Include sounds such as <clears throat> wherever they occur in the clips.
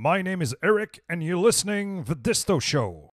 My name is Eric, and you're listening The Dysto Show.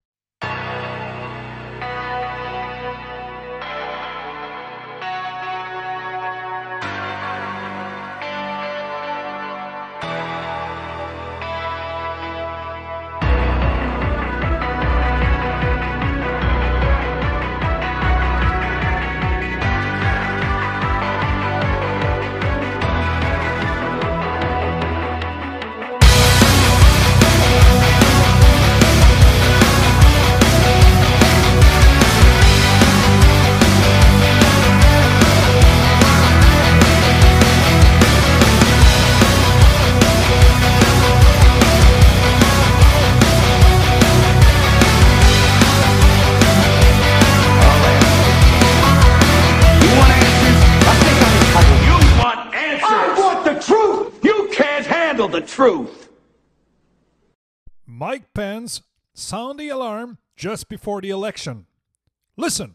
Truth! Mike Pence sound the alarm just before the election. Listen.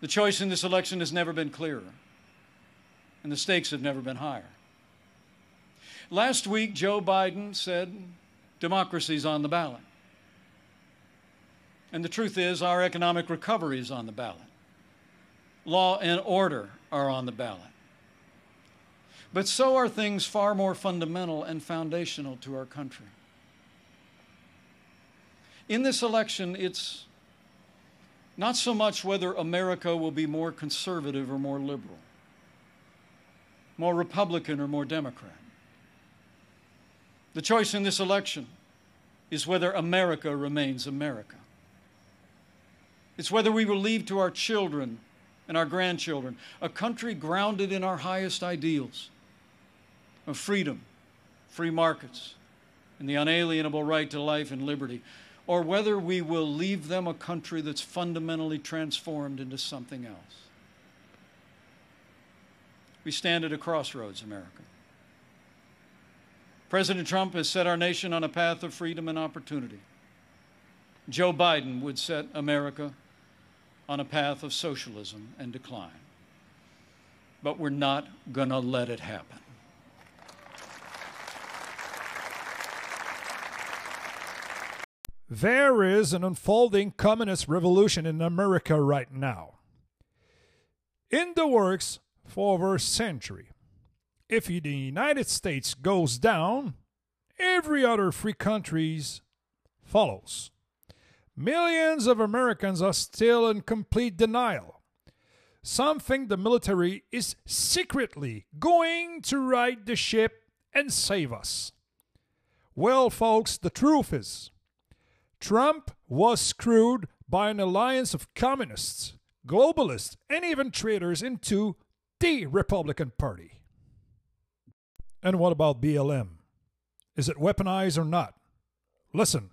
The choice in this election has never been clearer, and the stakes have never been higher. Last week, Joe Biden said democracy's on the ballot. And the truth is, our economic recovery is on the ballot. Law and order are on the ballot. But so are things far more fundamental and foundational to our country. In this election, it's not so much whether America will be more conservative or more liberal, more Republican or more Democrat. The choice in this election is whether America remains America. It's whether we will leave to our children and our grandchildren a country grounded in our highest ideals of freedom, free markets, and the unalienable right to life and liberty, or whether we will leave them a country that's fundamentally transformed into something else. We stand at a crossroads, America. President Trump has set our nation on a path of freedom and opportunity. Joe Biden would set America on a path of socialism and decline. But we're not going to let it happen. There is an unfolding communist revolution in America right now. In the works for over a century. If the United States goes down, every other free countries follows. Millions of Americans are still in complete denial. Some think the military is secretly going to right the ship and save us. Well, folks, the truth is Trump was screwed by an alliance of communists, globalists, and even traitors into the Republican Party. And what about BLM? Is it weaponized or not? Listen.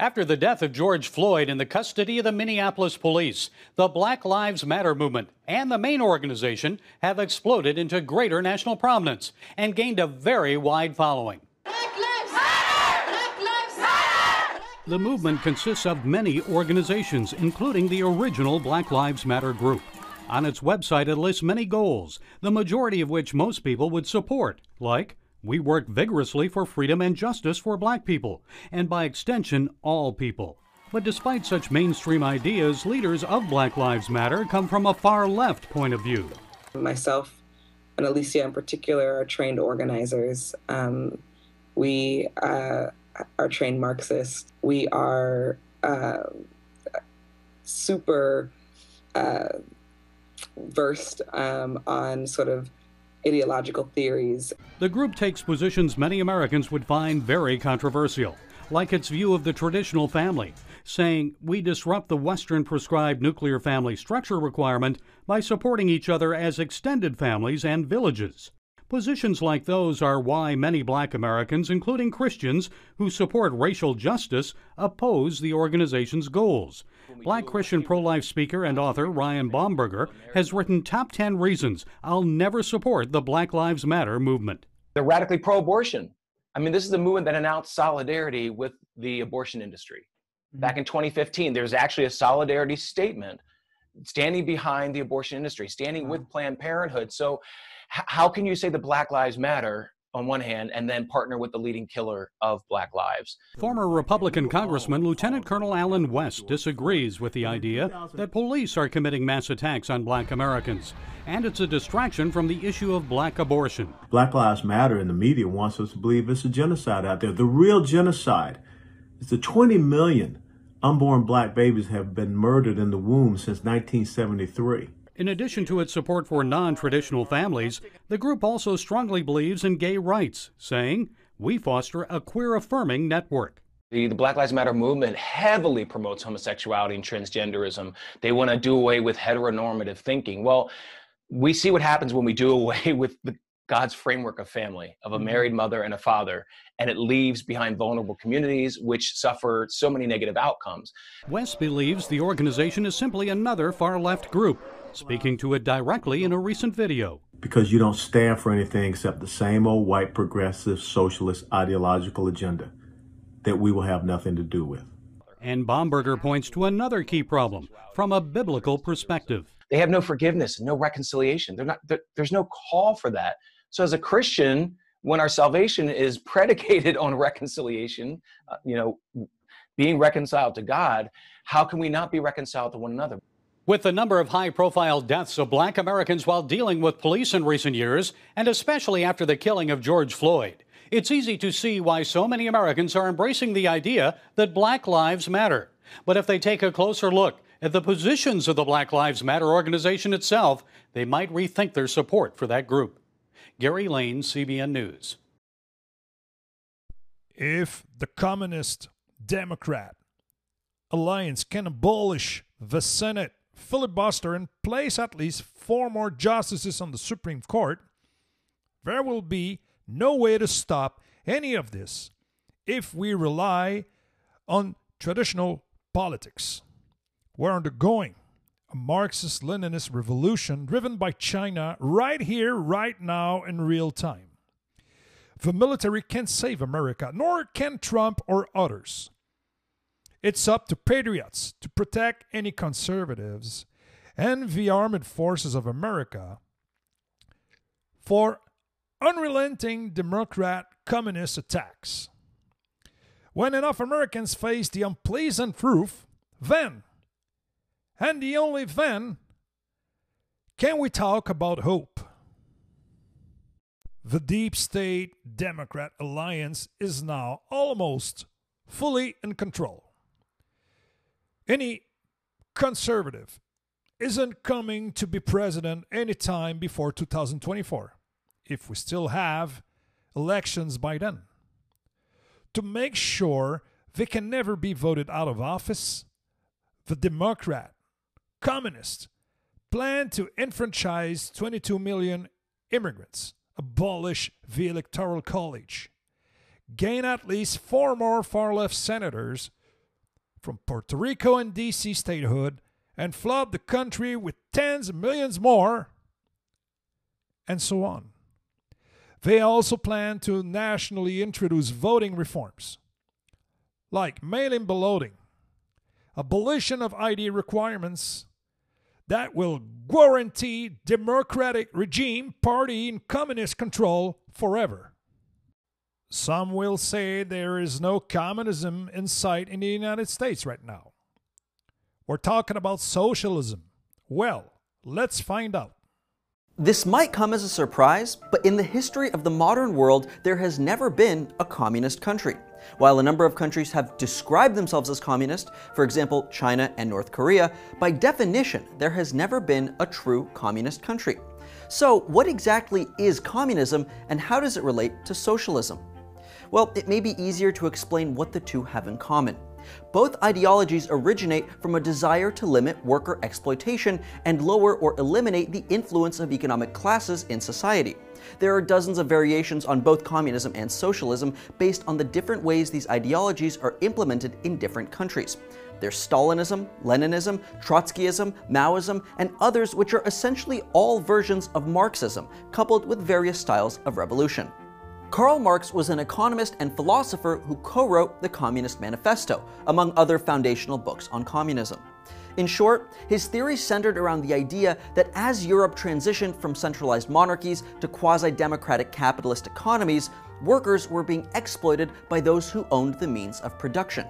After the death of George Floyd in the custody of the Minneapolis police, the Black Lives Matter movement and the main organization have exploded into greater national prominence and gained a very wide following. Black lives matter! Black lives matter! The movement consists of many organizations, including the original Black Lives Matter group. On its website, it lists many goals, the majority of which most people would support, like we work vigorously for freedom and justice for black people, and by extension, all people. But despite such mainstream ideas, leaders of Black Lives Matter come from a far left point of view. myself and Alicia in particular are trained organizers. Um, we uh, are trained Marxists. We are uh, super uh, versed um, on sort of ideological theories. The group takes positions many Americans would find very controversial, like its view of the traditional family, saying we disrupt the Western prescribed nuclear family structure requirement by supporting each other as extended families and villages. Positions like those are why many black Americans, including Christians who support racial justice, oppose the organization's goals. Black Christian pro life speaker and author Ryan Bomberger has written Top 10 Reasons I'll Never Support the Black Lives Matter movement. They're radically pro abortion. I mean, this is a movement that announced solidarity with the abortion industry. Back in 2015, there's actually a solidarity statement standing behind the abortion industry, standing with Planned Parenthood. So, h- how can you say the Black Lives Matter on one hand and then partner with the leading killer of black lives. Former Republican Congressman Lieutenant Colonel Allen West disagrees with the idea that police are committing mass attacks on black Americans, and it's a distraction from the issue of black abortion. Black Lives Matter and the media wants us to believe it's a genocide out there. The real genocide is the 20 million unborn black babies have been murdered in the womb since 1973. In addition to its support for non traditional families, the group also strongly believes in gay rights, saying, We foster a queer affirming network. The, Black Lives Matter movement heavily promotes homosexuality and transgenderism. They want to do away with heteronormative thinking. Well, we see what happens when we do <laughs> away with the, God's framework of family, of a mm-hmm. married mother and a father, and it leaves behind vulnerable communities which suffer so many negative outcomes. West believes the organization is simply another far left group speaking to it directly in a recent video. Because you don't stand for anything except the same old white progressive socialist ideological agenda that we will have nothing to do with. And Bomberger points to another key problem from a biblical perspective. They have no forgiveness, no reconciliation. They're not, there's no call for that. So, as a Christian, when our salvation is <laughs> predicated on reconciliation, uh, you know, being reconciled to God, how can we not be reconciled to one another? With the number of high profile deaths of black Americans while dealing with police in recent years, and especially after the killing of George Floyd, it's easy to see why so many Americans are embracing the idea that black lives matter. But if they take a closer look at the positions of the Black Lives Matter organization itself, they might rethink their support for that group. Gary Lane, CBN News. If the Communist Democrat Alliance can abolish the Senate filibuster and place at least four more justices on the Supreme Court, there will be no way to stop any of this if we rely on traditional politics. We're undergoing a Marxist Leninist revolution driven by China right here, right now, in real time. The military can't save America, nor can Trump or others. It's up to patriots to protect any conservatives and the armed forces of America for unrelenting Democrat communist attacks. When enough Americans face the unpleasant truth, then, and the only then, can we talk about hope. The deep state Democrat alliance is now almost fully in control any conservative isn't coming to be president anytime before 2024, if we still have elections by then. To make sure they can never be voted out of office, the Democrat, Communist, plan to enfranchise 22 million immigrants, abolish the Electoral College, gain at least four more far left senators from Puerto Rico and DC statehood and flood the country with tens of millions more, and so on. They also plan to nationally introduce voting reforms, like mail in balloting, abolition of ID requirements that will guarantee democratic regime, party, and communist control forever. Some will say there is no communism in sight in the United States right now. We're talking about socialism. Well, let's find out. This might come as a surprise, but in the history of the modern world, there has never been a communist country. While a number of countries have described themselves as communist, for example, China and North Korea, by definition, there has never been a true communist country. So, what exactly is communism and how does it relate to socialism? Well, it may be easier to explain what the two have in common. Both ideologies originate from a desire to limit worker exploitation and lower or eliminate the influence of economic classes in society. There are dozens of variations on both communism and socialism based on the different ways these ideologies are implemented in different countries. There's Stalinism, Leninism, Trotskyism, Maoism, and others which are essentially all versions of Marxism, coupled with various styles of revolution. Karl Marx was an economist and philosopher who co wrote the Communist Manifesto, among other foundational books on communism. In short, his theory centered around the idea that as Europe transitioned from centralized monarchies to quasi democratic capitalist economies, workers were being exploited by those who owned the means of production.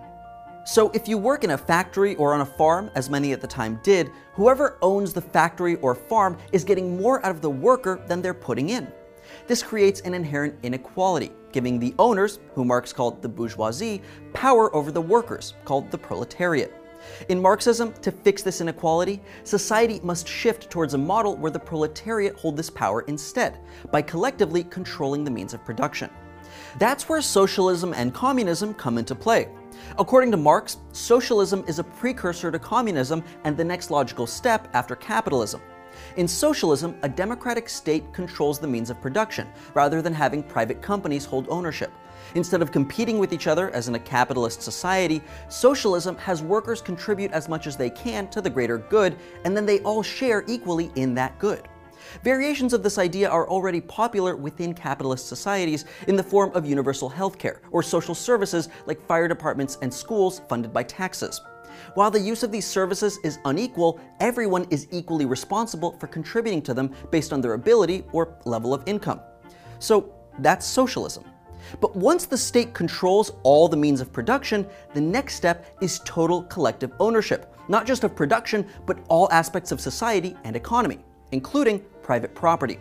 So, if you work in a factory or on a farm, as many at the time did, whoever owns the factory or farm is getting more out of the worker than they're putting in. This creates an inherent inequality, giving the owners, who Marx called the bourgeoisie, power over the workers, called the proletariat. In Marxism, to fix this inequality, society must shift towards a model where the proletariat hold this power instead, by collectively controlling the means of production. That's where socialism and communism come into play. According to Marx, socialism is a precursor to communism and the next logical step after capitalism. In socialism, a democratic state controls the means of production, rather than having private companies hold ownership. Instead of competing with each other as in a capitalist society, socialism has workers contribute as much as they can to the greater good, and then they all share equally in that good. Variations of this idea are already popular within capitalist societies in the form of universal healthcare or social services like fire departments and schools funded by taxes. While the use of these services is unequal, everyone is equally responsible for contributing to them based on their ability or level of income. So that's socialism. But once the state controls all the means of production, the next step is total collective ownership, not just of production, but all aspects of society and economy, including private property.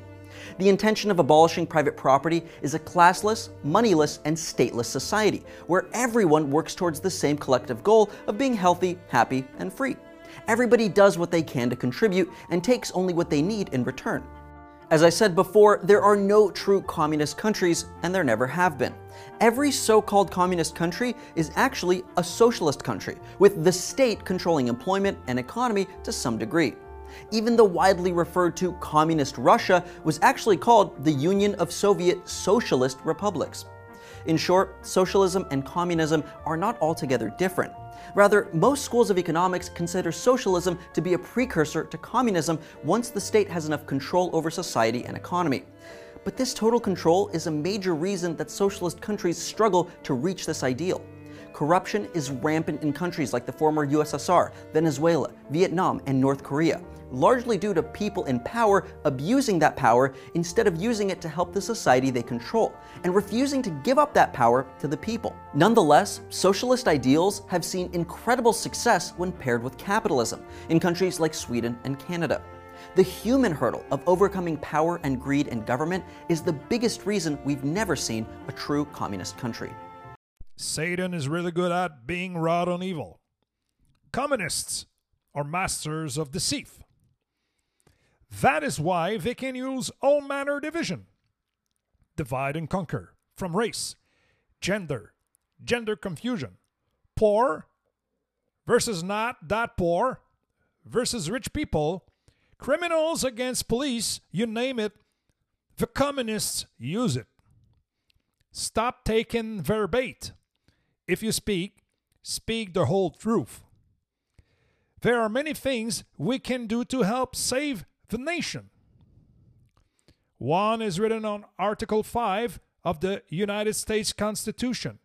The intention of abolishing private property is a classless, moneyless, and stateless society where everyone works towards the same collective goal of being healthy, happy, and free. Everybody does what they can to contribute and takes only what they need in return. As I said before, there are no true communist countries, and there never have been. Every so called communist country is actually a socialist country, with the state controlling employment and economy to some degree. Even the widely referred to Communist Russia was actually called the Union of Soviet Socialist Republics. In short, socialism and communism are not altogether different. Rather, most schools of economics consider socialism to be a precursor to communism once the state has enough control over society and economy. But this total control is a major reason that socialist countries struggle to reach this ideal. Corruption is rampant in countries like the former USSR, Venezuela, Vietnam, and North Korea, largely due to people in power abusing that power instead of using it to help the society they control, and refusing to give up that power to the people. Nonetheless, socialist ideals have seen incredible success when paired with capitalism in countries like Sweden and Canada. The human hurdle of overcoming power and greed in government is the biggest reason we've never seen a true communist country. Satan is really good at being wrought on evil. Communists are masters of deceit. That is why they can use all manner division, divide and conquer from race, gender, gender confusion, poor versus not that poor versus rich people, criminals against police, you name it, the communists use it. Stop taking verbate. If you speak, speak the whole truth. There are many things we can do to help save the nation. One is written on Article 5 of the United States Constitution,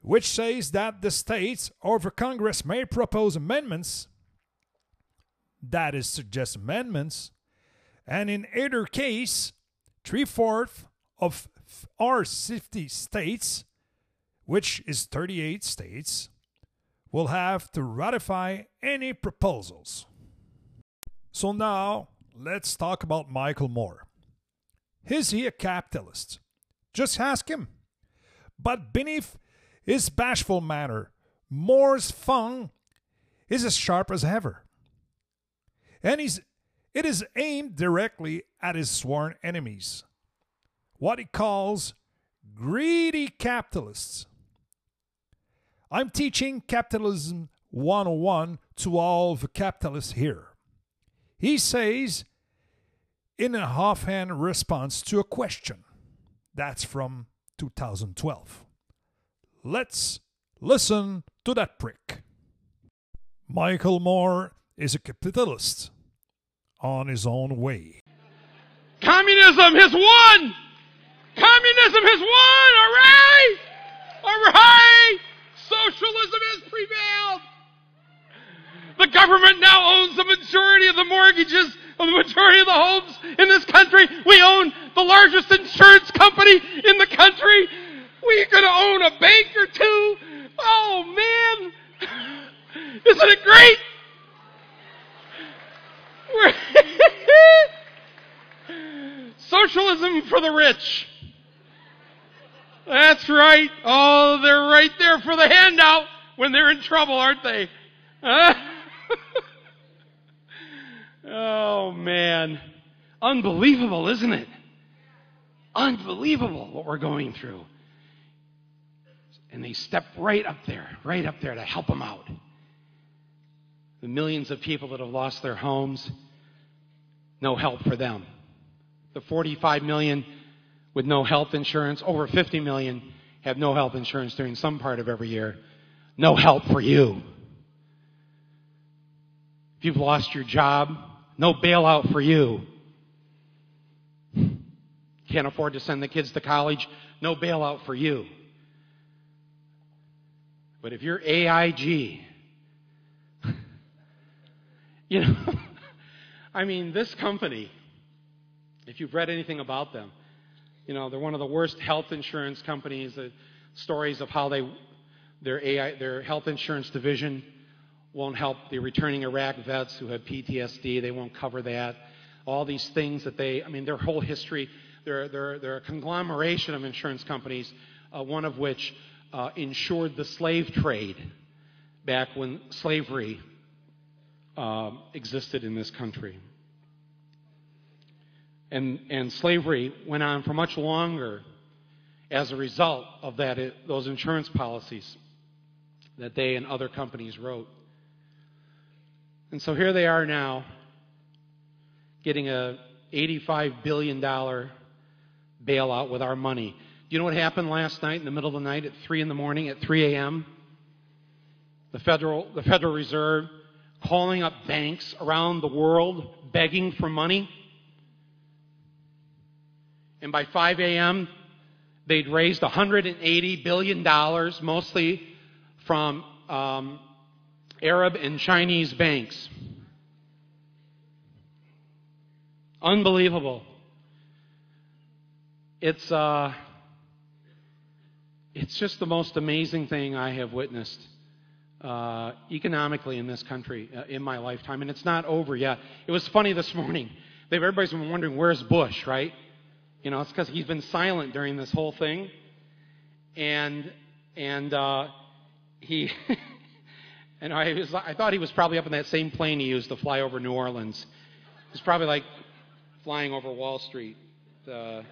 which says that the states or the Congress may propose amendments, that is, suggest amendments, and in either case, three fourths of our 50 states, which is 38 states, will have to ratify any proposals. So now, let's talk about Michael Moore. Is he a capitalist? Just ask him. But beneath his bashful manner, Moore's tongue is as sharp as ever. And he's, it is aimed directly at his sworn enemies, what he calls greedy capitalists. I'm teaching Capitalism 101 to all the capitalists here. He says, in a offhand response to a question. That's from 2012. Let's listen to that prick. Michael Moore is a capitalist on his own way. Communism has won! Communism has won! All right! All right! Socialism has prevailed! The government now owns the majority of the mortgages of the majority of the homes in this country. We own the largest insurance company in the country. We're going to own a bank or two. Oh, man. <laughs> Isn't it great? <laughs> Socialism for the rich. That's right. Oh, they're right there for the handout when they're in trouble, aren't they? <laughs> oh, man. Unbelievable, isn't it? Unbelievable what we're going through. And they step right up there, right up there to help them out. The millions of people that have lost their homes, no help for them. The 45 million with no health insurance, over 50 million have no health insurance during some part of every year. No help for you. If you've lost your job, no bailout for you. Can't afford to send the kids to college, no bailout for you. But if you're AIG, <laughs> you know, <laughs> I mean, this company, if you've read anything about them, you know, they're one of the worst health insurance companies. The stories of how they, their AI, their health insurance division won't help the returning Iraq vets who have PTSD. They won't cover that. All these things that they, I mean, their whole history, they're, they're, they're a conglomeration of insurance companies, uh, one of which uh, insured the slave trade back when slavery uh, existed in this country. And, and slavery went on for much longer as a result of that, those insurance policies that they and other companies wrote. And so here they are now getting a $85 billion bailout with our money. Do you know what happened last night in the middle of the night at 3 in the morning, at 3 a.m.? The Federal, the Federal Reserve calling up banks around the world begging for money. And by 5 a.m., they'd raised $180 billion, mostly from um, Arab and Chinese banks. Unbelievable. It's, uh, it's just the most amazing thing I have witnessed uh, economically in this country uh, in my lifetime, and it's not over yet. It was funny this morning. Everybody's been wondering where's Bush, right? You know, it's because he's been silent during this whole thing, and and uh, he <laughs> and I was I thought he was probably up in that same plane he used to fly over New Orleans. He's probably like flying over Wall Street, uh,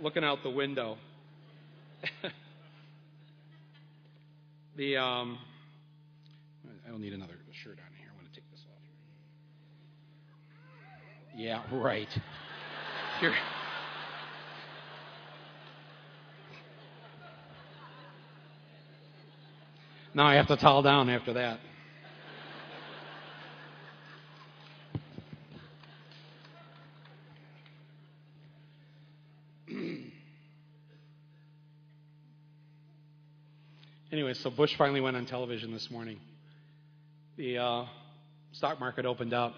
looking out the window. <laughs> the um, I don't need another shirt on here. I want to take this off. Yeah, <laughs> right. Here. Now I have to towel down after that. <clears throat> anyway, so Bush finally went on television this morning. The uh, stock market opened up,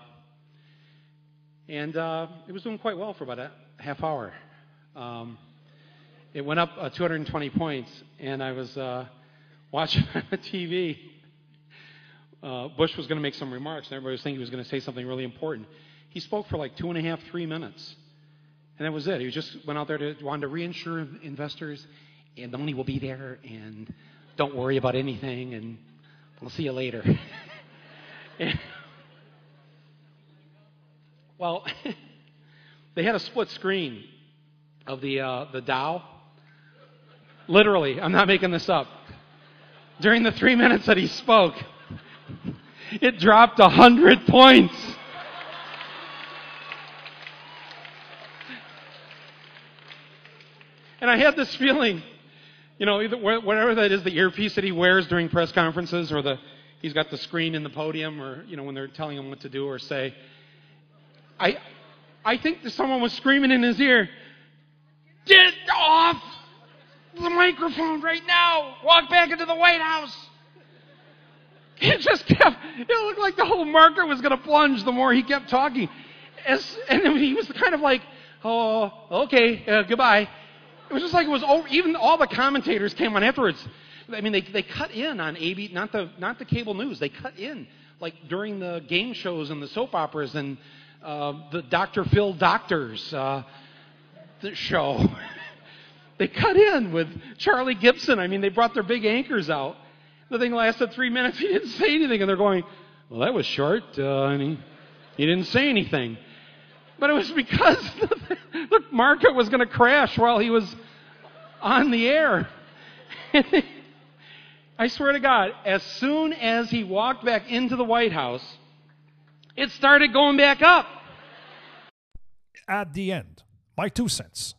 and uh, it was doing quite well for about a half hour. Um, it went up uh, 220 points, and I was uh, watching <laughs> TV. Uh, Bush was going to make some remarks, and everybody was thinking he was going to say something really important. He spoke for like two and a half, three minutes, and that was it. He just went out there to wanted to reinsure investors, and the money will be there, and don't worry about anything, and we'll see you later. <laughs> well, <laughs> they had a split screen of the uh, the Dow. Literally, I'm not making this up. During the three minutes that he spoke, it dropped a hundred points. And I had this feeling, you know, either, whatever that is, the earpiece that he wears during press conferences, or the he's got the screen in the podium, or you know, when they're telling him what to do or say. I, I think that someone was screaming in his ear, "Get off the microphone right now! Walk back into the White House!" It just kept, it looked like the whole market was going to plunge the more he kept talking. As, and he was kind of like, oh, okay, uh, goodbye. It was just like it was over, even all the commentators came on afterwards. I mean, they, they cut in on AB, not the, not the cable news, they cut in like during the game shows and the soap operas and uh, the Dr. Phil Doctors uh, the show. <laughs> they cut in with Charlie Gibson. I mean, they brought their big anchors out. The thing lasted three minutes. <laughs> He didn't say anything, and they're going, "Well, that was short." Uh, and he, he didn't say anything. But it was because the, <laughs> the market was going to crash while he was on the air. <laughs> I swear to God, as soon as he walked back into the White House, it started going back up. At the end, my two cents.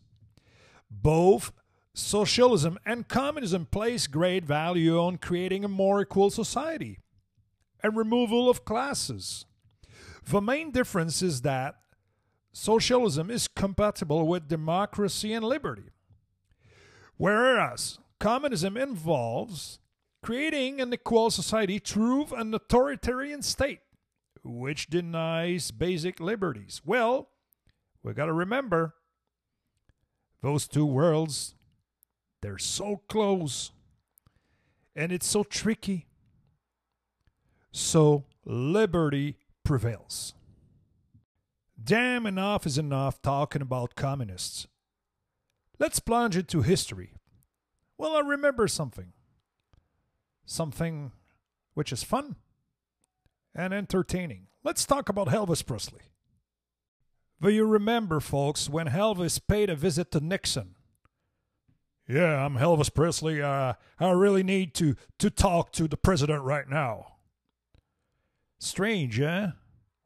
Both socialism and communism place great value on creating a more equal society and removal of classes. The main difference is that socialism is compatible with democracy and liberty, whereas communism involves creating an equal society through an authoritarian state which denies basic liberties. Well, we got to remember those two worlds, they're so close and it's so tricky. So liberty prevails. Damn enough is enough talking about communists. Let's plunge into history. Well, I remember something. Something which is fun and entertaining. Let's talk about Elvis Presley. Do you remember, folks, when Elvis paid a visit to Nixon? Yeah, I'm Elvis Presley. Uh, I really need to, to talk to the president right now. Strange, eh?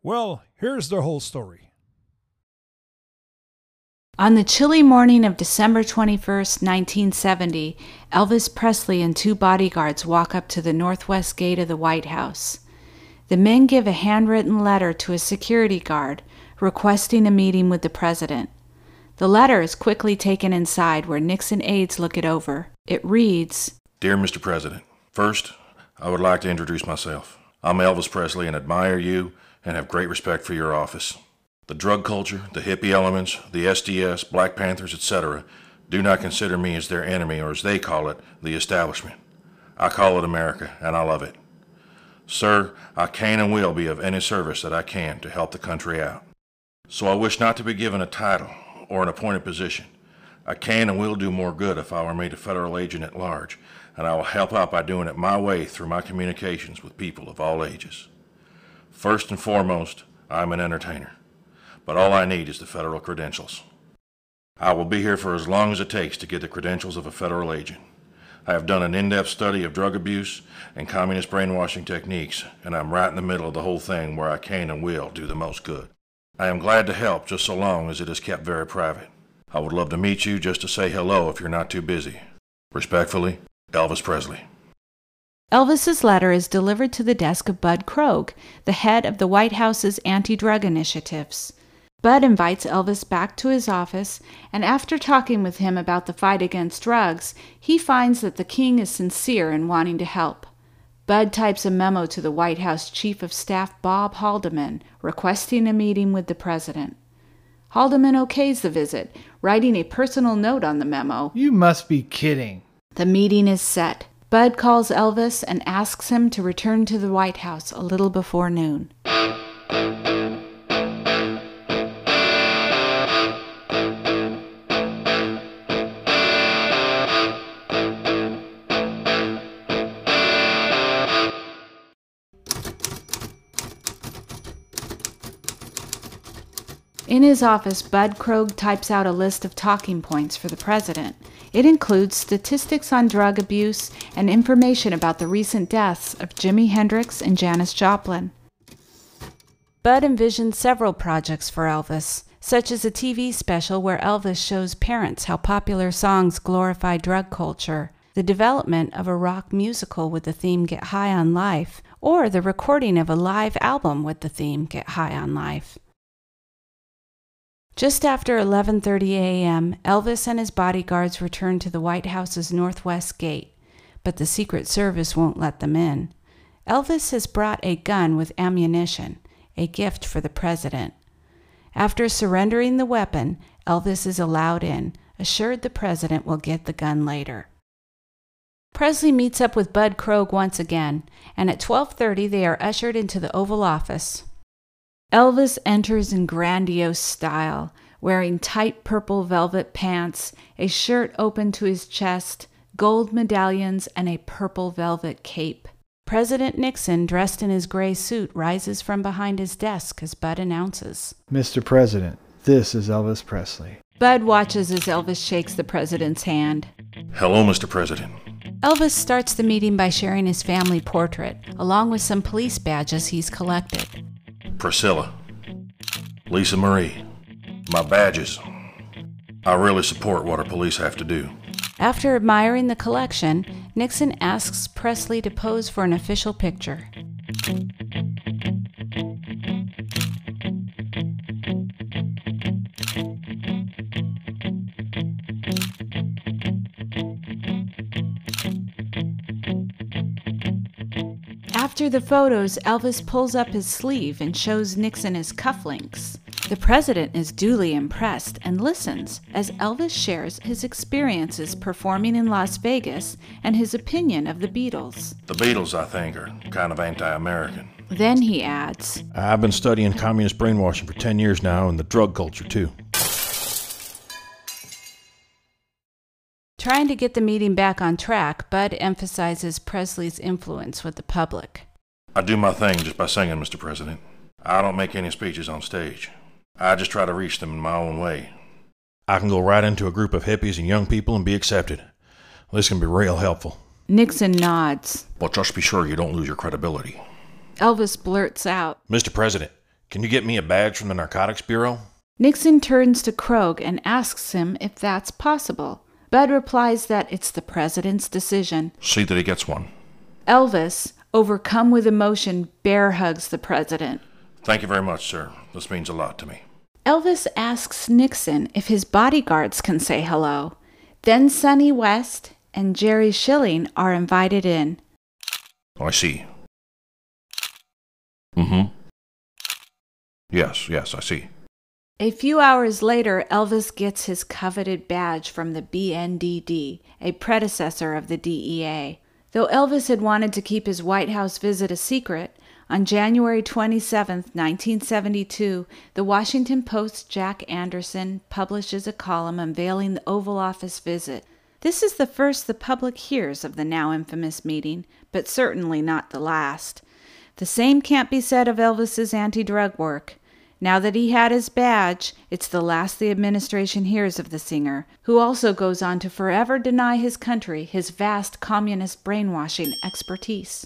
Well, here's the whole story. On the chilly morning of December 21st, 1970, Elvis Presley and two bodyguards walk up to the northwest gate of the White House. The men give a handwritten letter to a security guard requesting a meeting with the president. The letter is quickly taken inside where Nixon aides look it over. It reads Dear Mr. President, first, I would like to introduce myself. I'm Elvis Presley and admire you and have great respect for your office. The drug culture, the hippie elements, the SDS, Black Panthers, etc., do not consider me as their enemy or as they call it, the establishment. I call it America, and I love it. Sir, I can and will be of any service that I can to help the country out. So I wish not to be given a title or an appointed position. I can and will do more good if I were made a federal agent at large, and I will help out by doing it my way through my communications with people of all ages. First and foremost, I am an entertainer but all I need is the federal credentials. I will be here for as long as it takes to get the credentials of a federal agent. I have done an in-depth study of drug abuse and communist brainwashing techniques, and I'm right in the middle of the whole thing where I can and will do the most good. I am glad to help just so long as it is kept very private. I would love to meet you just to say hello if you're not too busy. Respectfully, Elvis Presley. Elvis's letter is delivered to the desk of Bud Krogh, the head of the White House's anti-drug initiatives. Bud invites Elvis back to his office, and after talking with him about the fight against drugs, he finds that the king is sincere in wanting to help. Bud types a memo to the White House Chief of Staff Bob Haldeman requesting a meeting with the president. Haldeman okays the visit, writing a personal note on the memo. You must be kidding. The meeting is set. Bud calls Elvis and asks him to return to the White House a little before noon. In his office, Bud Krogh types out a list of talking points for the president. It includes statistics on drug abuse and information about the recent deaths of Jimi Hendrix and Janis Joplin. Bud envisioned several projects for Elvis, such as a TV special where Elvis shows parents how popular songs glorify drug culture, the development of a rock musical with the theme Get High on Life, or the recording of a live album with the theme Get High on Life. Just after 11:30 a.m., Elvis and his bodyguards return to the White House's northwest gate, but the Secret Service won't let them in. Elvis has brought a gun with ammunition, a gift for the president. After surrendering the weapon, Elvis is allowed in, assured the president will get the gun later. Presley meets up with Bud Krogh once again, and at 12:30 they are ushered into the Oval Office. Elvis enters in grandiose style, wearing tight purple velvet pants, a shirt open to his chest, gold medallions, and a purple velvet cape. President Nixon, dressed in his gray suit, rises from behind his desk as Bud announces. Mr. President, this is Elvis Presley. Bud watches as Elvis shakes the president's hand. Hello, Mr. President. Elvis starts the meeting by sharing his family portrait, along with some police badges he's collected. Priscilla. Lisa Marie. My badges. I really support what our police have to do. After admiring the collection, Nixon asks Presley to pose for an official picture. After the photos, Elvis pulls up his sleeve and shows Nixon his cufflinks. The president is duly impressed and listens as Elvis shares his experiences performing in Las Vegas and his opinion of the Beatles. The Beatles, I think, are kind of anti American. Then he adds, I've been studying communist brainwashing for 10 years now and the drug culture, too. Trying to get the meeting back on track, Bud emphasizes Presley's influence with the public. I do my thing just by singing, Mr. President. I don't make any speeches on stage. I just try to reach them in my own way. I can go right into a group of hippies and young people and be accepted. This can be real helpful. Nixon nods. But just be sure you don't lose your credibility. Elvis blurts out. Mr. President, can you get me a badge from the Narcotics Bureau? Nixon turns to Krogh and asks him if that's possible. Bud replies that it's the president's decision. See that he gets one. Elvis, overcome with emotion, bear hugs the president. Thank you very much, sir. This means a lot to me. Elvis asks Nixon if his bodyguards can say hello. Then Sonny West and Jerry Schilling are invited in. I see. Mm hmm. Yes, yes, I see. A few hours later, Elvis gets his coveted badge from the BNDD, a predecessor of the DEA. Though Elvis had wanted to keep his White House visit a secret, on January 27, 1972, the Washington Post's Jack Anderson publishes a column unveiling the Oval Office visit. This is the first the public hears of the now infamous meeting, but certainly not the last. The same can't be said of Elvis's anti drug work. Now that he had his badge, it's the last the administration hears of the singer, who also goes on to forever deny his country his vast communist brainwashing expertise.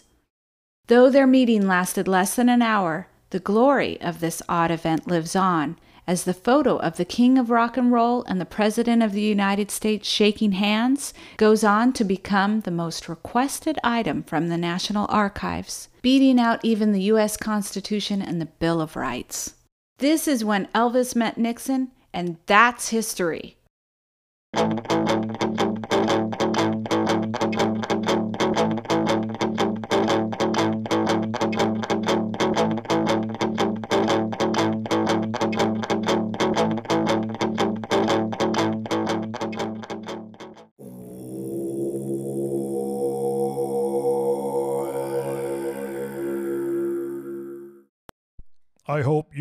Though their meeting lasted less than an hour, the glory of this odd event lives on, as the photo of the King of Rock and Roll and the President of the United States shaking hands goes on to become the most requested item from the National Archives, beating out even the U.S. Constitution and the Bill of Rights. This is when Elvis met Nixon, and that's history.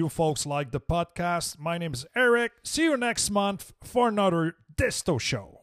You folks like the podcast. My name is Eric. See you next month for another Dysto show.